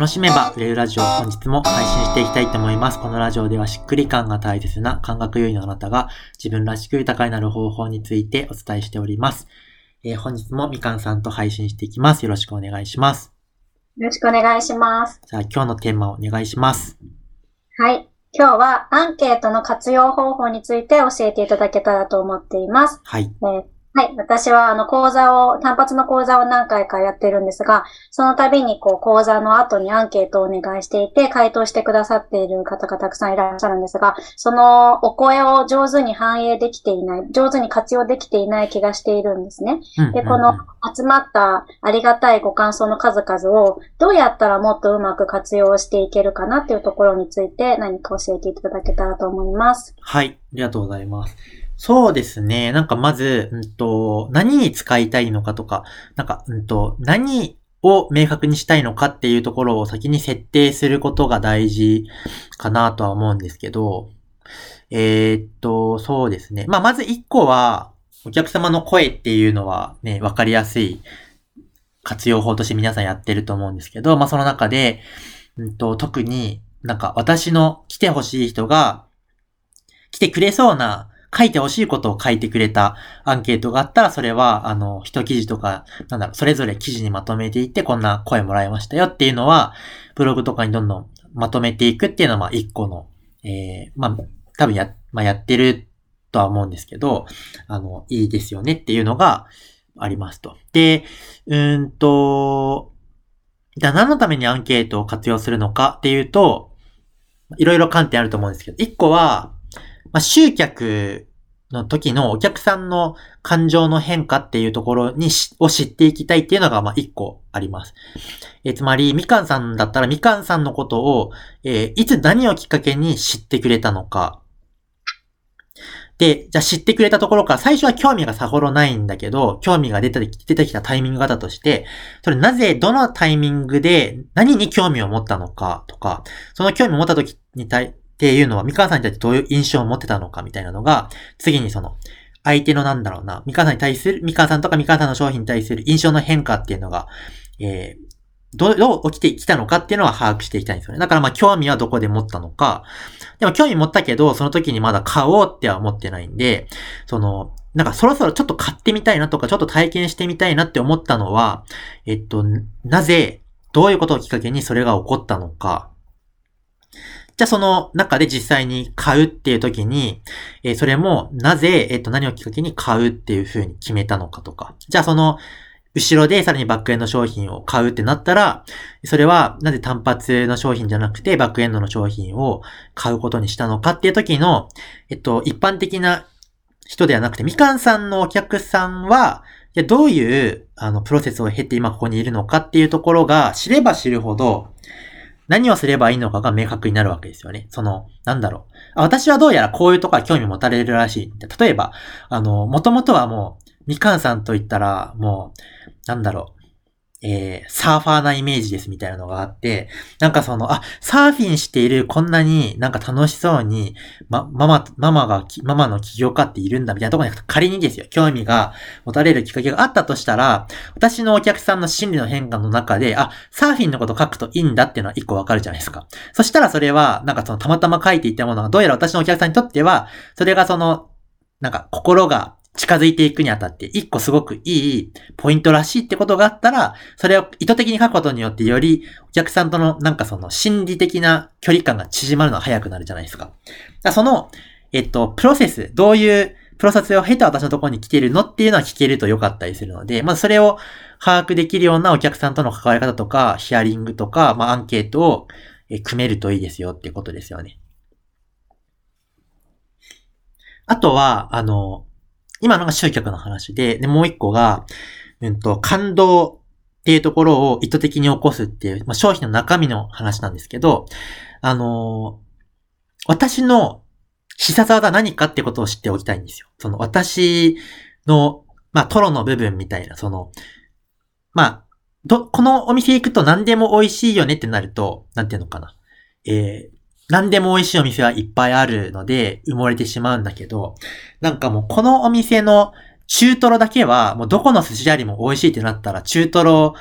楽しめば売れるラジオ本日も配信していきたいと思います。このラジオではしっくり感が大切な感覚優位のあなたが自分らしく豊かになる方法についてお伝えしております。えー、本日もみかんさんと配信していきます。よろしくお願いします。よろしくお願いします。じゃあ今日のテーマをお願いします。はい。今日はアンケートの活用方法について教えていただけたらと思っています。はい。えーはい。私は、あの、講座を、単発の講座を何回かやってるんですが、その度に、こう、講座の後にアンケートをお願いしていて、回答してくださっている方がたくさんいらっしゃるんですが、そのお声を上手に反映できていない、上手に活用できていない気がしているんですね。で、この集まったありがたいご感想の数々を、どうやったらもっとうまく活用していけるかなっていうところについて、何か教えていただけたらと思います。はい。ありがとうございます。そうですね。なんかまず、うんと、何に使いたいのかとか、なんか、うんと、何を明確にしたいのかっていうところを先に設定することが大事かなとは思うんですけど、えー、っと、そうですね。まあ、まず一個は、お客様の声っていうのはね、わかりやすい活用法として皆さんやってると思うんですけど、まあ、その中で、うんと、特になんか私の来てほしい人が来てくれそうな書いてほしいことを書いてくれたアンケートがあったら、それは、あの、一記事とか、なんだろう、それぞれ記事にまとめていって、こんな声もらいましたよっていうのは、ブログとかにどんどんまとめていくっていうのは、まあ、一個の、えー、まあ、多分や、まあ、やってるとは思うんですけど、あの、いいですよねっていうのがありますと。で、うんと、じゃあ何のためにアンケートを活用するのかっていうと、いろいろ観点あると思うんですけど、一個は、まあ、集客の時のお客さんの感情の変化っていうところにしを知っていきたいっていうのが、ま、一個あります。えつまり、みかんさんだったら、みかんさんのことを、えー、いつ何をきっかけに知ってくれたのか。で、じゃあ知ってくれたところから、最初は興味がさほどないんだけど、興味が出て出てきたタイミングがあったとして、それなぜ、どのタイミングで何に興味を持ったのかとか、その興味を持った時に対、っていうのは、三河さんに対してどういう印象を持ってたのかみたいなのが、次にその、相手のなんだろうな、三河さんに対する、三河さんとか三河さんの商品に対する印象の変化っていうのが、えー、どう、どう起きてきたのかっていうのは把握していきたいんですよね。だからまあ興味はどこで持ったのか。でも興味持ったけど、その時にまだ買おうっては思ってないんで、その、なんかそろそろちょっと買ってみたいなとか、ちょっと体験してみたいなって思ったのは、えっと、なぜ、どういうことをきっかけにそれが起こったのか。じゃあその中で実際に買うっていう時に、えー、それもなぜ、えっ、ー、と何をきっかけに買うっていう風に決めたのかとか。じゃあその、後ろでさらにバックエンド商品を買うってなったら、それはなぜ単発の商品じゃなくてバックエンドの商品を買うことにしたのかっていう時の、えっと、一般的な人ではなくて、みかんさんのお客さんは、いやどういう、あの、プロセスを経て今ここにいるのかっていうところが知れば知るほど、何をすればいいのかが明確になるわけですよね。その、なんだろう。私はどうやらこういうとこは興味持たれるらしい。例えば、あの、もともとはもう、みかんさんと言ったら、もう、なんだろう。えー、サーファーなイメージですみたいなのがあって、なんかその、あ、サーフィンしているこんなになんか楽しそうに、ま、ママ、ママが、ママの起業家っているんだみたいなところに仮にですよ、興味が持たれるきっかけがあったとしたら、私のお客さんの心理の変化の中で、あ、サーフィンのこと書くといいんだっていうのは一個わかるじゃないですか。そしたらそれは、なんかそのたまたま書いていたものが、どうやら私のお客さんにとっては、それがその、なんか心が近づいていくにあたって、一個すごくいいポイントらしいってことがあったら、それを意図的に書くことによってよりお客さんとのなんかその心理的な距離感が縮まるのが早くなるじゃないですか。かその、えっと、プロセス、どういうプロセスを経て私のところに来てるのっていうのは聞けると良かったりするので、まずそれを把握できるようなお客さんとの関わり方とか、ヒアリングとか、まあアンケートを組めるといいですよっていうことですよね。あとは、あの、今のが集客の話で、で、もう一個が、うんと、感動っていうところを意図的に起こすっていう、まあ、商品の中身の話なんですけど、あのー、私の必殺技何かってことを知っておきたいんですよ。その私の、まあ、トロの部分みたいな、その、まあ、ど、このお店行くと何でも美味しいよねってなると、なんていうのかな。えー、何でも美味しいお店はいっぱいあるので埋もれてしまうんだけど、なんかもうこのお店の中トロだけは、もうどこの寿司屋よりも美味しいってなったら中トロ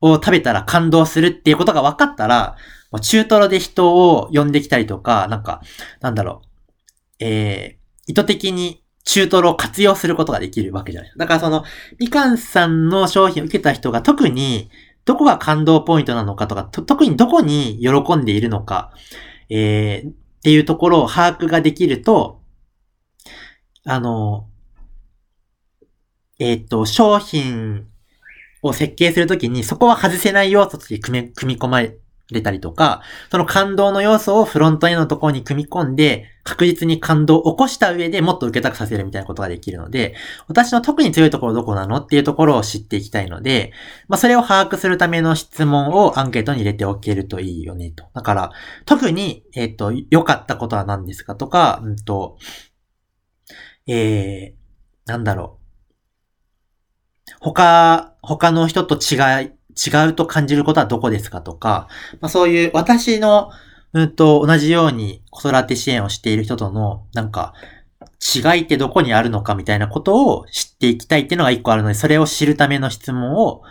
を食べたら感動するっていうことが分かったら、もう中トロで人を呼んできたりとか、なんか、なんだろう、えー、意図的に中トロを活用することができるわけじゃない。だからその、みかんさんの商品を受けた人が特にどこが感動ポイントなのかとか、特にどこに喜んでいるのか、えー、っていうところを把握ができると、あの、えっ、と、商品を設計するときに、そこは外せない要素として組み、組み込まれれたりとか、その感動の要素をフロントエンドのところに組み込んで、確実に感動を起こした上でもっと受けたくさせるみたいなことができるので、私の特に強いところどこなのっていうところを知っていきたいので、まあそれを把握するための質問をアンケートに入れておけるといいよねと。だから、特に、えっ、と、良かったことは何ですかとか、うんと、えー、なんだろう。他、他の人と違い、違うと感じることはどこですかとか、まあ、そういう私の、うんと、同じように子育て支援をしている人との、なんか、違いってどこにあるのかみたいなことを知っていきたいっていうのが一個あるので、それを知るための質問を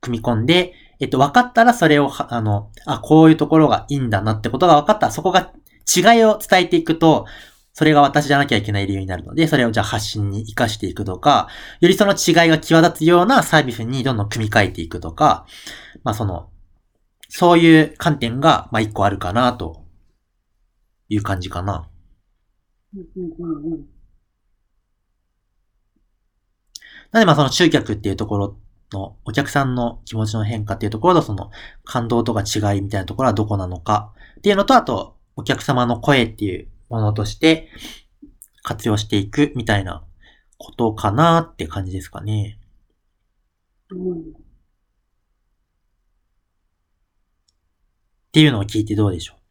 組み込んで、えっと、分かったらそれを、あの、あ、こういうところがいいんだなってことが分かったら、そこが違いを伝えていくと、それが私じゃなきゃいけない理由になるので、それをじゃあ発信に活かしていくとか、よりその違いが際立つようなサービスにどんどん組み替えていくとか、まあその、そういう観点が、まあ一個あるかな、という感じかな。なのでまあその集客っていうところのお客さんの気持ちの変化っていうところとその感動とか違いみたいなところはどこなのかっていうのとあとお客様の声っていうものとして活用していくみたいなことかなって感じですかね。うん、っていうのを聞いてどうでしょう？はい。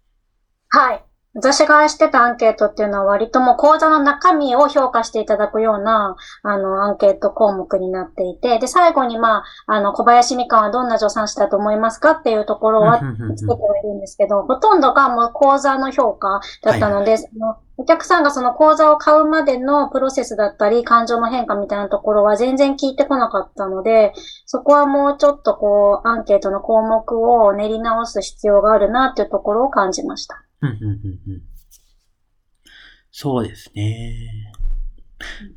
私がしてたアンケートっていうのは割ともう講座の中身を評価していただくような、あの、アンケート項目になっていて、で、最後にまあ、あの、小林みかんはどんな助産師だと思いますかっていうところはつけてはいるんですけど、ほとんどがもう講座の評価だったので、はい、そのお客さんがその講座を買うまでのプロセスだったり、感情の変化みたいなところは全然聞いてこなかったので、そこはもうちょっとこう、アンケートの項目を練り直す必要があるなっていうところを感じました。そうですね。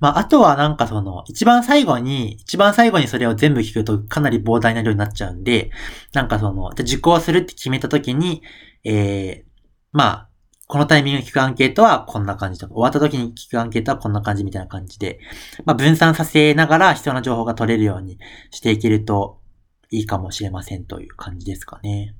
まあ、あとはなんかその、一番最後に、一番最後にそれを全部聞くとかなり膨大な量になっちゃうんで、なんかその、じゃ受講するって決めた時に、えー、まあ、このタイミング聞くアンケートはこんな感じとか、終わった時に聞くアンケートはこんな感じみたいな感じで、まあ、分散させながら必要な情報が取れるようにしていけるといいかもしれませんという感じですかね。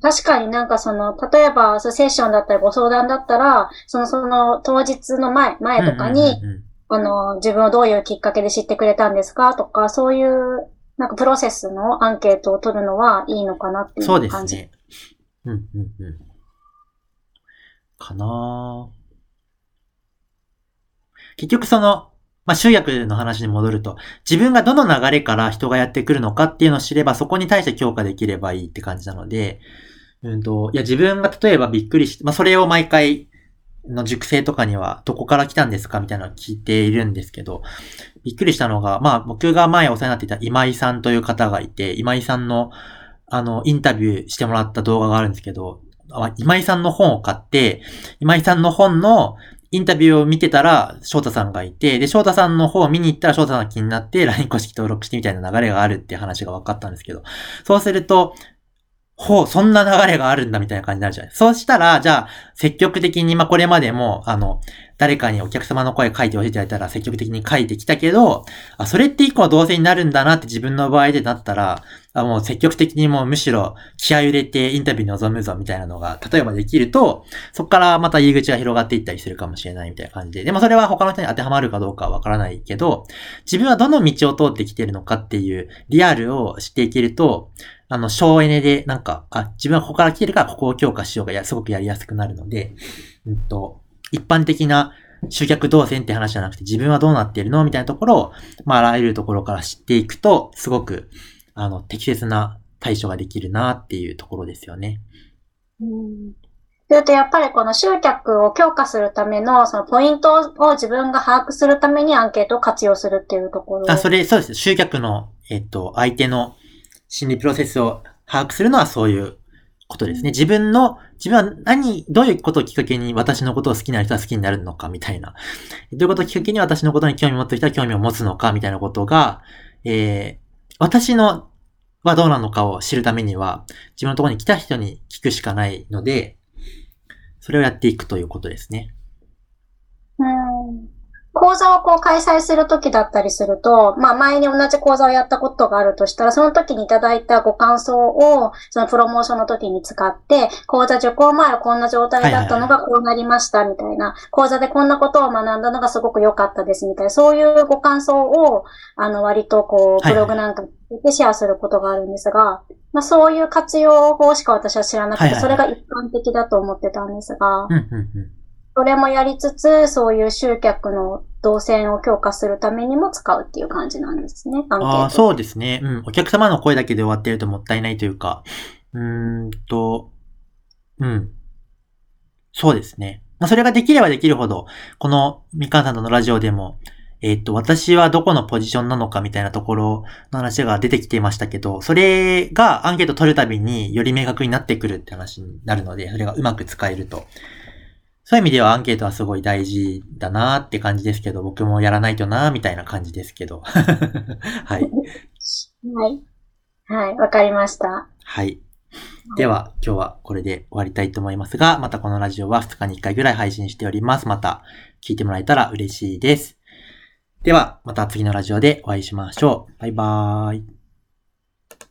確かになんかその、例えば、そセッションだったりご相談だったら、その、その当日の前、前とかに、あの、自分をどういうきっかけで知ってくれたんですか？とか、そういう、なんかプロセスのアンケートを取るのはいいのかなっていう感じ。そうですね。うん、うん、うん。かな結局その、まあ、集約の話に戻ると、自分がどの流れから人がやってくるのかっていうのを知れば、そこに対して強化できればいいって感じなので、うんと、いや、自分が例えばびっくりして、まあ、それを毎回、の熟成とかには、どこから来たんですかみたいなのを聞いているんですけど、びっくりしたのが、まあ、僕が前お世話になっていた今井さんという方がいて、今井さんの、あの、インタビューしてもらった動画があるんですけど、今井さんの本を買って、今井さんの本のインタビューを見てたら、翔太さんがいて、で、翔太さんの方を見に行ったら翔太さんが気になって LINE 公式登録してみたいな流れがあるって話が分かったんですけど、そうすると、ほう、そんな流れがあるんだみたいな感じになるじゃない。そうしたら、じゃあ、積極的に、まあ、これまでも、あの、誰かにお客様の声書いて教えていただいたら積極的に書いてきたけど、あ、それって一個の動線になるんだなって自分の場合でなったら、あもう積極的にもうむしろ気合入れてインタビューに臨むぞみたいなのが、例えばできると、そこからまた入り口が広がっていったりするかもしれないみたいな感じで。でもそれは他の人に当てはまるかどうかはわからないけど、自分はどの道を通ってきてるのかっていうリアルを知っていけると、あの、省エネでなんか、あ、自分はここから来てるからここを強化しようがや、すごくやりやすくなるので、うんと、一般的な集客動線って話じゃなくて自分はどうなっているのみたいなところを、まあ、あらゆるところから知っていくと、すごく、あの、適切な対処ができるなっていうところですよね。うん。それとやっぱりこの集客を強化するための、そのポイントを自分が把握するためにアンケートを活用するっていうところ。あ、それ、そうです。集客の、えっと、相手の心理プロセスを把握するのはそういうことですね。自分の、自分は何、どういうことをきっかけに私のことを好きな人は好きになるのかみたいな。どういうことをきっかけに私のことに興味を持ってる人は興味を持つのかみたいなことが、えー、私のはどうなのかを知るためには、自分のところに来た人に聞くしかないので、それをやっていくということですね。うん講座をこう開催するときだったりすると、まあ前に同じ講座をやったことがあるとしたら、その時にいただいたご感想を、そのプロモーションの時に使って、講座受講前はこんな状態だったのがこうなりましたみたいな、講座でこんなことを学んだのがすごく良かったですみたいな、そういうご感想を、あの割とこう、ブログなんかでシェアすることがあるんですが、まあそういう活用法しか私は知らなくて、それが一般的だと思ってたんですが、それもやりつつ、そういう集客の動線を強化するためにも使うっていう感じなんですね。ああ、そうですね。うん。お客様の声だけで終わってるともったいないというか、うーんと、うん。そうですね。まあ、それができればできるほど、このみかんさんとのラジオでも、えっ、と、私はどこのポジションなのかみたいなところの話が出てきていましたけど、それがアンケート取るたびにより明確になってくるって話になるので、それがうまく使えると。そういう意味ではアンケートはすごい大事だなって感じですけど、僕もやらないとなみたいな感じですけど。はい。はい。はい、わかりました。はい。では、今日はこれで終わりたいと思いますが、またこのラジオは2日に1回ぐらい配信しております。また聞いてもらえたら嬉しいです。では、また次のラジオでお会いしましょう。バイバーイ。